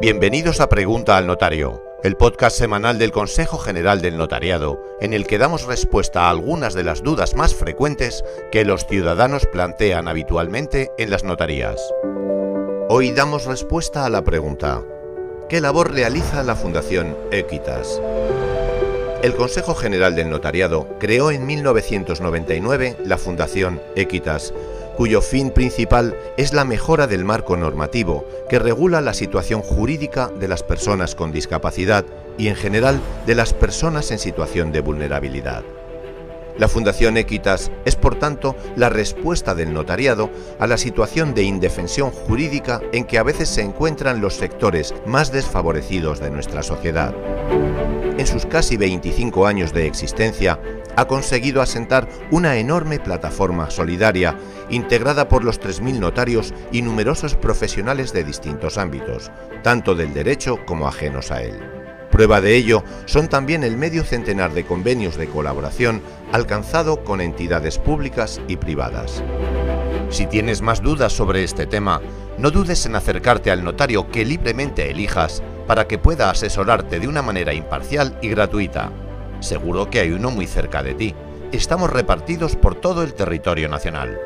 Bienvenidos a Pregunta al Notario, el podcast semanal del Consejo General del Notariado, en el que damos respuesta a algunas de las dudas más frecuentes que los ciudadanos plantean habitualmente en las notarías. Hoy damos respuesta a la pregunta, ¿qué labor realiza la Fundación Equitas? El Consejo General del Notariado creó en 1999 la Fundación Equitas cuyo fin principal es la mejora del marco normativo que regula la situación jurídica de las personas con discapacidad y en general de las personas en situación de vulnerabilidad. La Fundación Equitas es, por tanto, la respuesta del notariado a la situación de indefensión jurídica en que a veces se encuentran los sectores más desfavorecidos de nuestra sociedad. En sus casi 25 años de existencia, ha conseguido asentar una enorme plataforma solidaria integrada por los 3.000 notarios y numerosos profesionales de distintos ámbitos, tanto del derecho como ajenos a él. Prueba de ello son también el medio centenar de convenios de colaboración alcanzado con entidades públicas y privadas. Si tienes más dudas sobre este tema, no dudes en acercarte al notario que libremente elijas para que pueda asesorarte de una manera imparcial y gratuita. Seguro que hay uno muy cerca de ti. Estamos repartidos por todo el territorio nacional.